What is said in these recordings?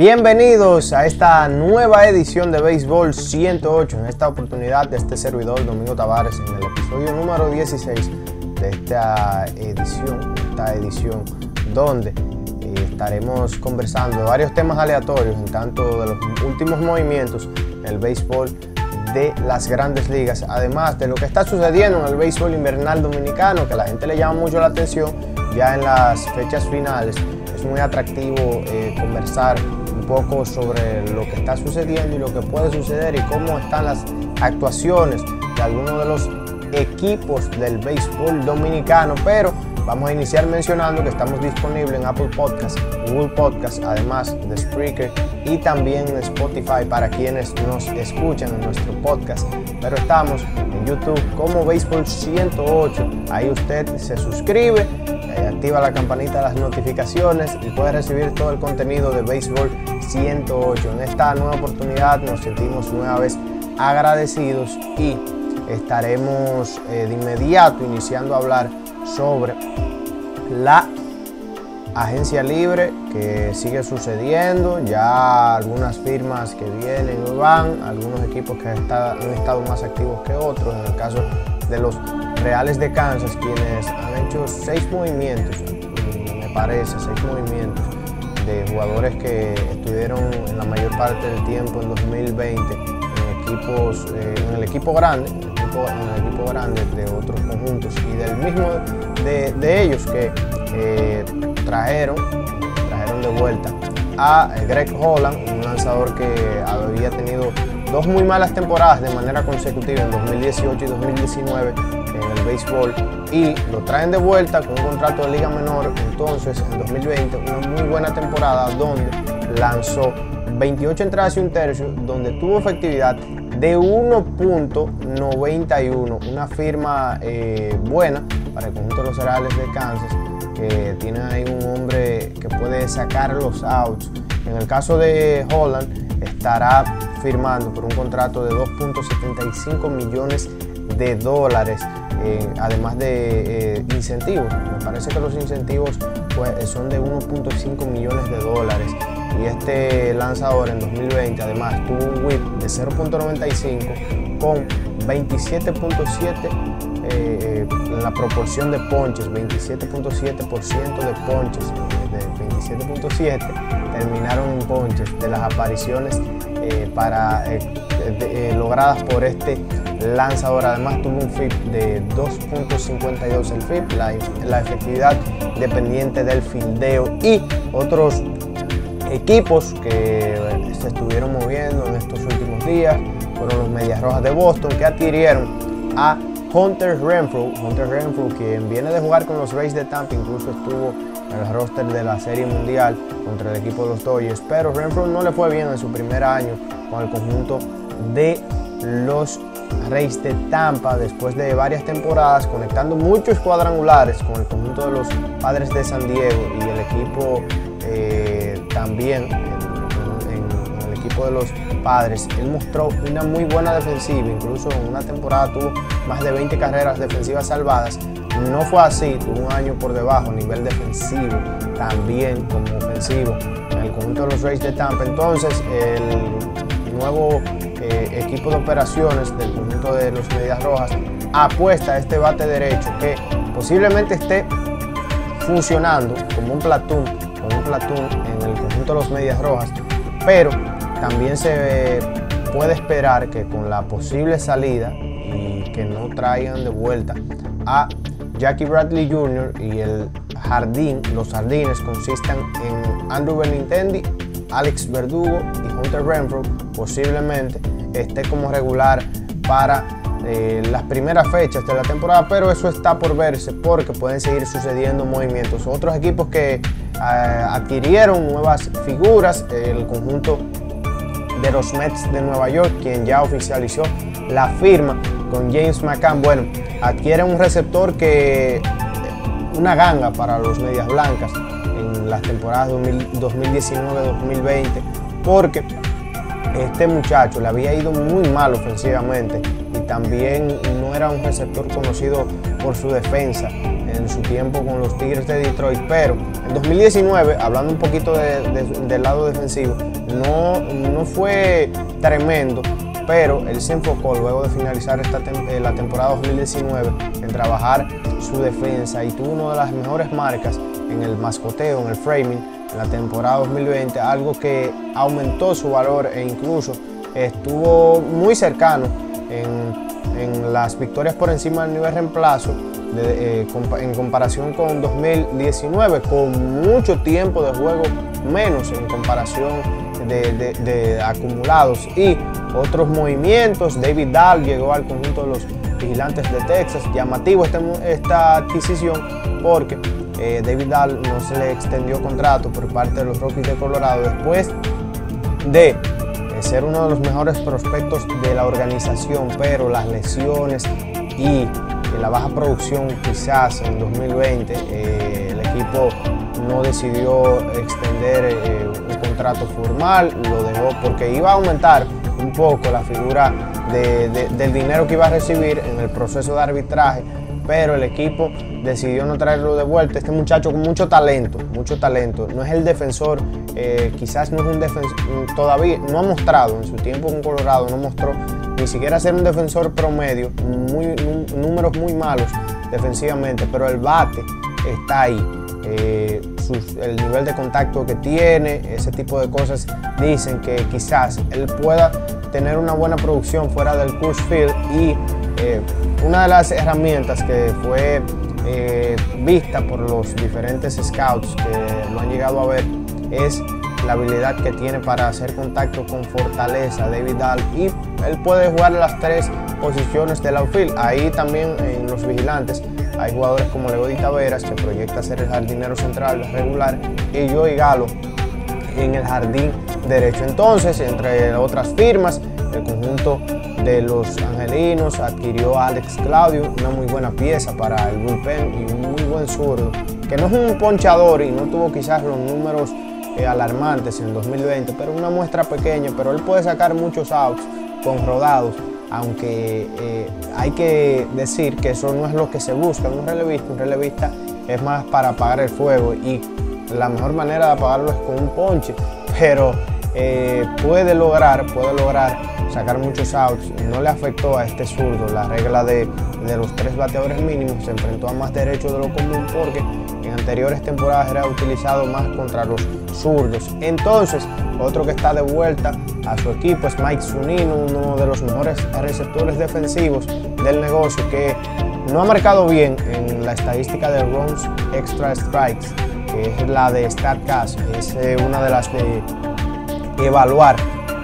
Bienvenidos a esta nueva edición de Béisbol 108. En esta oportunidad de este servidor Domingo Tavares en el episodio número 16 de esta edición, esta edición donde eh, estaremos conversando de varios temas aleatorios, en tanto de los últimos movimientos en el béisbol de las grandes ligas, además de lo que está sucediendo en el béisbol invernal dominicano, que a la gente le llama mucho la atención ya en las fechas finales. Es muy atractivo eh, conversar poco sobre lo que está sucediendo y lo que puede suceder y cómo están las actuaciones de algunos de los equipos del béisbol dominicano, pero vamos a iniciar mencionando que estamos disponibles en Apple Podcasts, Google Podcasts, además de Spreaker y también en Spotify para quienes nos escuchan en nuestro podcast. Pero estamos en YouTube como Béisbol 108. Ahí usted se suscribe, eh, activa la campanita de las notificaciones y puede recibir todo el contenido de Béisbol 108. En esta nueva oportunidad nos sentimos nueva vez agradecidos y estaremos eh, de inmediato iniciando a hablar sobre la agencia libre que sigue sucediendo, ya algunas firmas que vienen y van, algunos equipos que han estado más activos que otros, en el caso de los Reales de Kansas, quienes han hecho seis movimientos, me parece, seis movimientos de jugadores que estuvieron en la mayor parte del tiempo en 2020 en equipos, eh, en el equipo grande, equipo, en equipo grande de otros conjuntos y del mismo de, de ellos que eh, trajeron, trajeron de vuelta a Greg Holland, un lanzador que había tenido dos muy malas temporadas de manera consecutiva en 2018 y 2019 en el béisbol y lo traen de vuelta con un contrato de liga menor. Entonces, en 2020, una muy buena temporada donde lanzó 28 entradas y un tercio, donde tuvo efectividad de 1.91, una firma eh, buena para el conjunto de los Reales de Kansas, que tiene ahí un hombre que puede sacar los outs. En el caso de Holland, estará firmando por un contrato de 2.75 millones de dólares, eh, además de eh, incentivos. Me parece que los incentivos pues, son de 1.5 millones de dólares. Y este lanzador en 2020 además tuvo un whip de 0.95 con 27.7 eh, la proporción de ponches, 27.7% de ponches, de 27.7 terminaron en ponches de las apariciones eh, para, eh, logradas por este lanzador. Además tuvo un FIP de 2.52 el FIP, la, la efectividad dependiente del fildeo y otros equipos que se estuvieron moviendo en estos últimos días. Fueron los Medias Rojas de Boston que adquirieron a Hunter Renfro, Hunter Renfro, quien viene de jugar con los Rays de Tampa, incluso estuvo en el roster de la Serie Mundial contra el equipo de los Dodgers, pero Renfro no le fue bien en su primer año con el conjunto de los Rays de Tampa. Después de varias temporadas conectando muchos cuadrangulares con el conjunto de los Padres de San Diego y el equipo eh, también en, el equipo de los Padres. Él mostró una muy buena defensiva, incluso en una temporada tuvo más de 20 carreras defensivas salvadas. No fue así, tuvo un año por debajo a nivel defensivo, también como ofensivo en el conjunto de los Rays de Tampa. Entonces, el nuevo eh, equipo de operaciones del conjunto de los Medias Rojas apuesta a este bate derecho que posiblemente esté funcionando como un platón, como un platón el conjunto de los Medias Rojas, pero también se puede esperar que con la posible salida y que no traigan de vuelta a Jackie Bradley Jr. y el jardín, los jardines consistan en Andrew Benintendi, Alex Verdugo y Hunter Renfro, posiblemente esté como regular para eh, las primeras fechas de la temporada, pero eso está por verse porque pueden seguir sucediendo movimientos. Otros equipos que eh, adquirieron nuevas figuras, el conjunto de los Mets de Nueva York, quien ya oficializó la firma con James McCann. Bueno, adquiere un receptor que una ganga para los Medias Blancas en las temporadas 2019-2020, porque este muchacho le había ido muy mal ofensivamente también no era un receptor conocido por su defensa en su tiempo con los Tigres de Detroit, pero en 2019, hablando un poquito del lado defensivo, no, no fue tremendo, pero él se enfocó luego de finalizar esta eh, la temporada 2019 en trabajar su defensa y tuvo una de las mejores marcas en el mascoteo, en el framing, en la temporada 2020, algo que aumentó su valor e incluso estuvo muy cercano en, las victorias por encima del nivel reemplazo eh, en comparación con 2019, con mucho tiempo de juego menos en comparación de, acumulados y otros movimientos. David Dahl llegó al conjunto de los vigilantes de Texas. Llamativo este esta adquisición porque eh, David Dahl no se le extendió contrato por parte de los Rockies de Colorado después de ser uno de los mejores prospectos de la organización, pero las lesiones y la baja producción quizás en 2020 eh, el equipo no decidió extender eh, un contrato formal, lo dejó porque iba a aumentar un poco la figura del dinero que iba a recibir en el proceso de arbitraje, pero el equipo decidió no traerlo de vuelta. Este muchacho con mucho talento, mucho talento, no es el defensor, eh, quizás no es un defensor, todavía no ha mostrado en su tiempo con Colorado, no mostró ni siquiera ser un defensor promedio, números muy malos defensivamente, pero el bate está ahí. Eh, el nivel de contacto que tiene, ese tipo de cosas dicen que quizás él pueda tener una buena producción fuera del Coors Field y eh, una de las herramientas que fue eh, vista por los diferentes scouts que lo han llegado a ver es la habilidad que tiene para hacer contacto con fortaleza David Dahl y él puede jugar las tres posiciones del outfield. Ahí también en los vigilantes hay jugadores como Leody Taveras que proyecta ser el jardinero central regular y Joey Galo en el jardín derecho. Entonces, entre otras firmas, el conjunto de los angelinos adquirió a Alex Claudio, una muy buena pieza para el bullpen y un muy buen zurdo, que no es un ponchador y no tuvo quizás los números eh, alarmantes en 2020, pero una muestra pequeña, pero él puede sacar muchos outs con rodados, aunque eh, hay que decir que eso no es lo que se busca en un relevista, un relevista es más para apagar el fuego y la mejor manera de apagarlo es con un ponche, pero eh, puede lograr, puede lograr sacar muchos outs. No le afectó a este zurdo la regla de, los tres bateadores mínimos. Se enfrentó a más derechos de lo común porque en anteriores temporadas era utilizado más contra los zurdos. Entonces, otro que está de vuelta a su equipo es Mike Zunino, uno de los mejores receptores defensivos del negocio que no ha marcado bien en la estadística de runs extra strikes, que es la de StatCast. Es eh, una de las de evaluar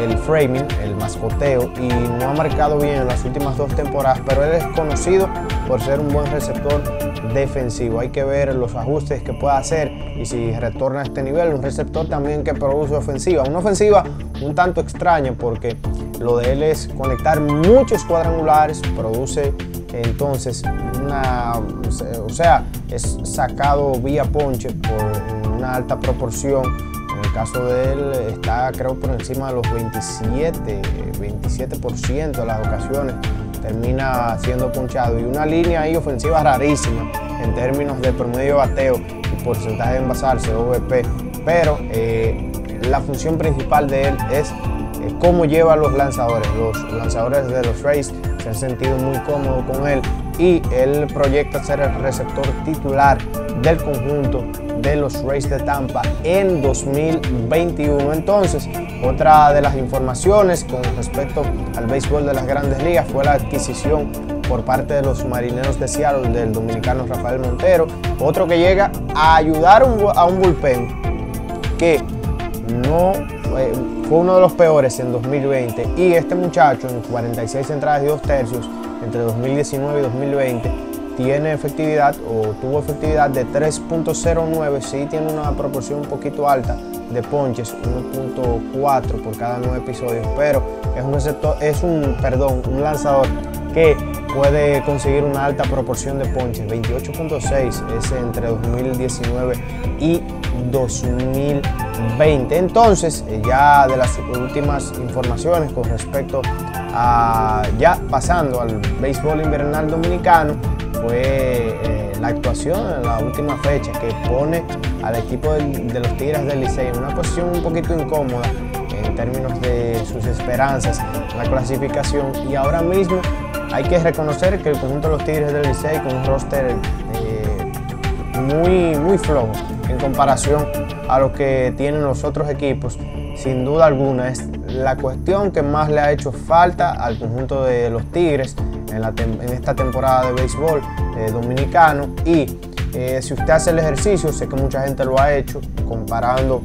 el framing, el mascoteo, y no ha marcado bien en las últimas dos temporadas, pero él es conocido por ser un buen receptor defensivo. Hay que ver los ajustes que pueda hacer y si retorna a este nivel, un receptor también que produce ofensiva. Una ofensiva un tanto extraña porque lo de él es conectar muchos cuadrangulares, produce entonces una, o sea, es sacado vía ponche por una alta proporción el caso de él está creo por encima de los 27, 27% de las ocasiones. Termina siendo punchado y una línea ahí ofensiva rarísima en términos de promedio bateo y porcentaje de envasarse, OVP, pero eh, la función principal de él es eh, cómo lleva a los lanzadores. Los lanzadores de los Rays se han sentido muy cómodos con él y él proyecta ser el receptor titular del conjunto de los Rays de Tampa en 2021. Entonces, otra de las informaciones con respecto al béisbol de las grandes ligas fue la adquisición por parte de los marineros de Seattle del dominicano Rafael Montero, otro que llega a ayudar a un bullpen que no fue, fue uno de los peores en 2020 y este muchacho en 46 entradas y dos tercios entre 2019 y 2020 tiene efectividad o tuvo efectividad de 3.09, sí tiene una proporción un poquito alta de ponches, 1.4 por cada 9 episodios, pero es un receptor, es un, perdón, un lanzador que puede conseguir una alta proporción de ponches, 28.6 es entre 2019 y 2020. Entonces, eh, ya de las últimas informaciones con respecto a ya pasando al béisbol invernal dominicano, fue eh, la actuación en la última fecha que pone al equipo de, los Tigres del Licey en una posición un poquito incómoda en términos de sus esperanzas en la clasificación. Y ahora mismo hay que reconocer que el conjunto de los Tigres del Licey con un roster eh, muy, muy flojo en comparación a lo que tienen los otros equipos, sin duda alguna es la cuestión que más le ha hecho falta al conjunto de los Tigres en, esta temporada de béisbol eh, dominicano y eh, si usted hace el ejercicio, sé que mucha gente lo ha hecho, comparando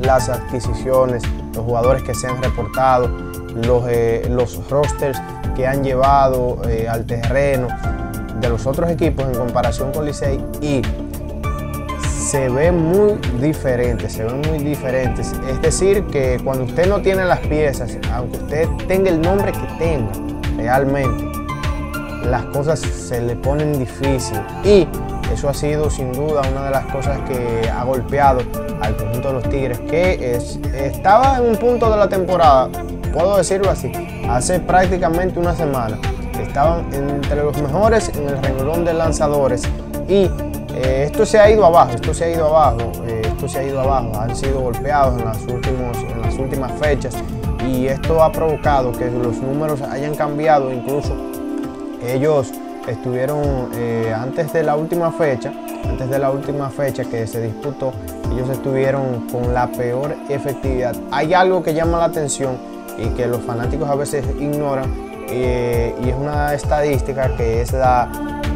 las adquisiciones, los jugadores que se han reportado, los, eh, los rosters que han llevado al terreno de los otros equipos en comparación con Licey y se ven muy diferentes, se ven muy diferentes. Es decir, que cuando usted no tiene las piezas, aunque usted tenga el nombre que tenga realmente, las cosas se le ponen difícil. Y eso ha sido sin duda una de las cosas que ha golpeado al conjunto de los Tigres, que estaba en un punto de la temporada, puedo decirlo así, hace prácticamente una semana. Estaban entre los mejores en el renglón de lanzadores y eh, esto se ha ido abajo, esto se ha ido abajo, eh, esto se ha ido abajo, han sido golpeados en las, últimos, en las últimas fechas y esto ha provocado que los números hayan cambiado, incluso ellos estuvieron eh, antes de la última fecha, antes de la última fecha que se disputó, ellos estuvieron con la peor efectividad. Hay algo que llama la atención y que los fanáticos a veces ignoran y es una estadística que es la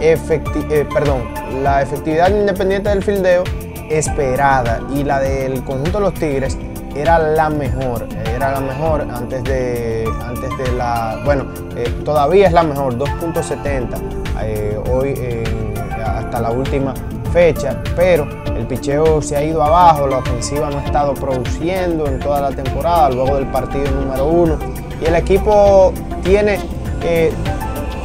eh, perdón, la efectividad independiente del fildeo esperada y la del conjunto de los Tigres era la mejor, era la mejor antes de, antes de la, bueno, eh, todavía es la mejor, 2.70 eh, hoy hasta la última fecha, pero el picheo se ha ido abajo, la ofensiva no ha estado produciendo en toda la temporada, luego del partido número uno, y el equipo tiene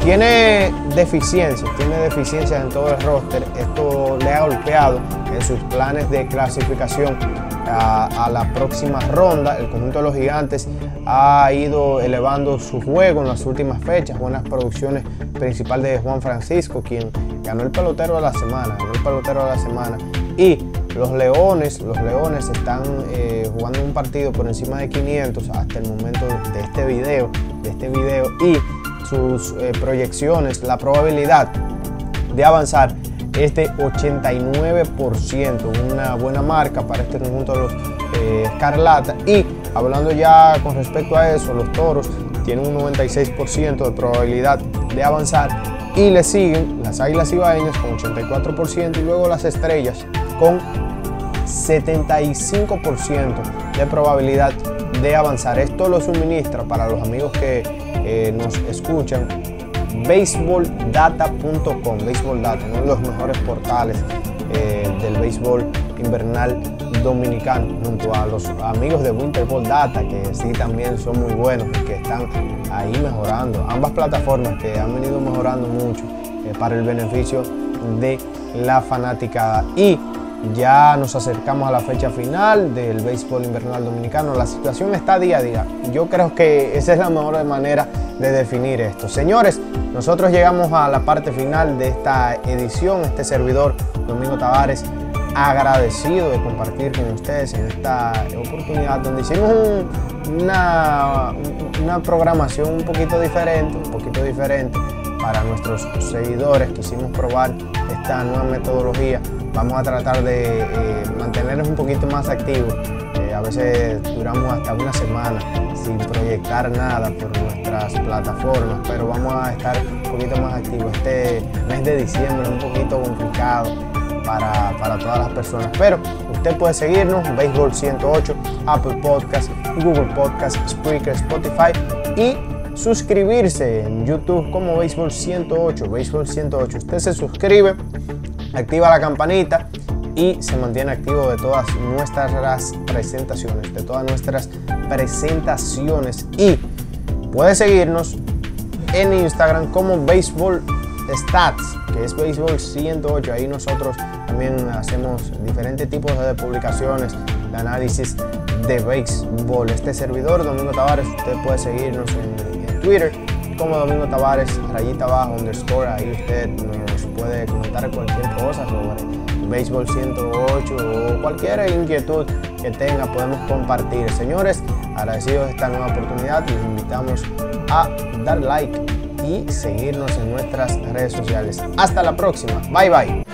tiene deficiencias, tiene deficiencias en todo el roster. Esto le ha golpeado en sus planes de clasificación a, la próxima ronda. El conjunto de los gigantes ha ido elevando su juego en las últimas fechas. Buenas producciones principal de Juan Francisco, quien ganó el pelotero de la semana, ganó el pelotero de la semana. Y los Leones, los Leones están eh, jugando un partido por encima de 500 hasta el momento de este video, de este video y sus eh, proyecciones, la probabilidad de avanzar es de 89%, una buena marca para este conjunto de los eh. Y hablando ya con respecto a eso, los toros tienen un 96% de probabilidad de avanzar y le siguen las águilas ibaeñas con 84% y luego las estrellas con 75% de probabilidad de avanzar. Esto lo suministra para los amigos que eh, nos escuchan baseballdata.com, Baseball Data, uno de los mejores portales eh, del béisbol invernal dominicano, junto a los amigos de Winterball Data, que sí también son muy buenos y que están ahí mejorando. Ambas plataformas que han venido mejorando mucho eh, para el beneficio de la fanática. Y ya nos acercamos a la fecha final del béisbol invernal dominicano. La situación está día a día. Yo creo que esa es la mejor manera de definir esto. Señores, nosotros llegamos a la parte final de esta edición. Este servidor, Domingo Tavares, agradecido de compartir con ustedes en esta oportunidad donde hicimos una, una programación un poquito diferente, un poquito diferente para nuestros seguidores. Quisimos probar esta nueva metodología vamos a tratar de eh, mantenernos un poquito más activos. Eh, a veces duramos hasta una semana sin proyectar nada por nuestras plataformas, pero vamos a estar un poquito más activos. Este mes de diciembre es un poquito complicado para, para todas las personas, pero usted puede seguirnos, Béisbol 108, Apple Podcast, Google Podcast, Spreaker, Spotify y suscribirse en YouTube como Béisbol 108, Béisbol 108. Usted se suscribe activa la campanita y se mantiene activo de todas nuestras presentaciones, de todas nuestras presentaciones y puede seguirnos en Instagram como Baseball Stats, que es Baseball 108. Ahí nosotros también hacemos diferentes tipos de publicaciones, de análisis de béisbol. Este servidor, Domingo Tavares, usted puede seguirnos en, Twitter como Domingo Tavares, rayita abajo, underscore, ahí usted nos puede comentar cualquier cosa sobre Béisbol 108 o cualquier inquietud que tenga podemos compartir. Señores, agradecidos de esta nueva oportunidad, les invitamos a dar like y seguirnos en nuestras redes sociales. Hasta la próxima. Bye bye.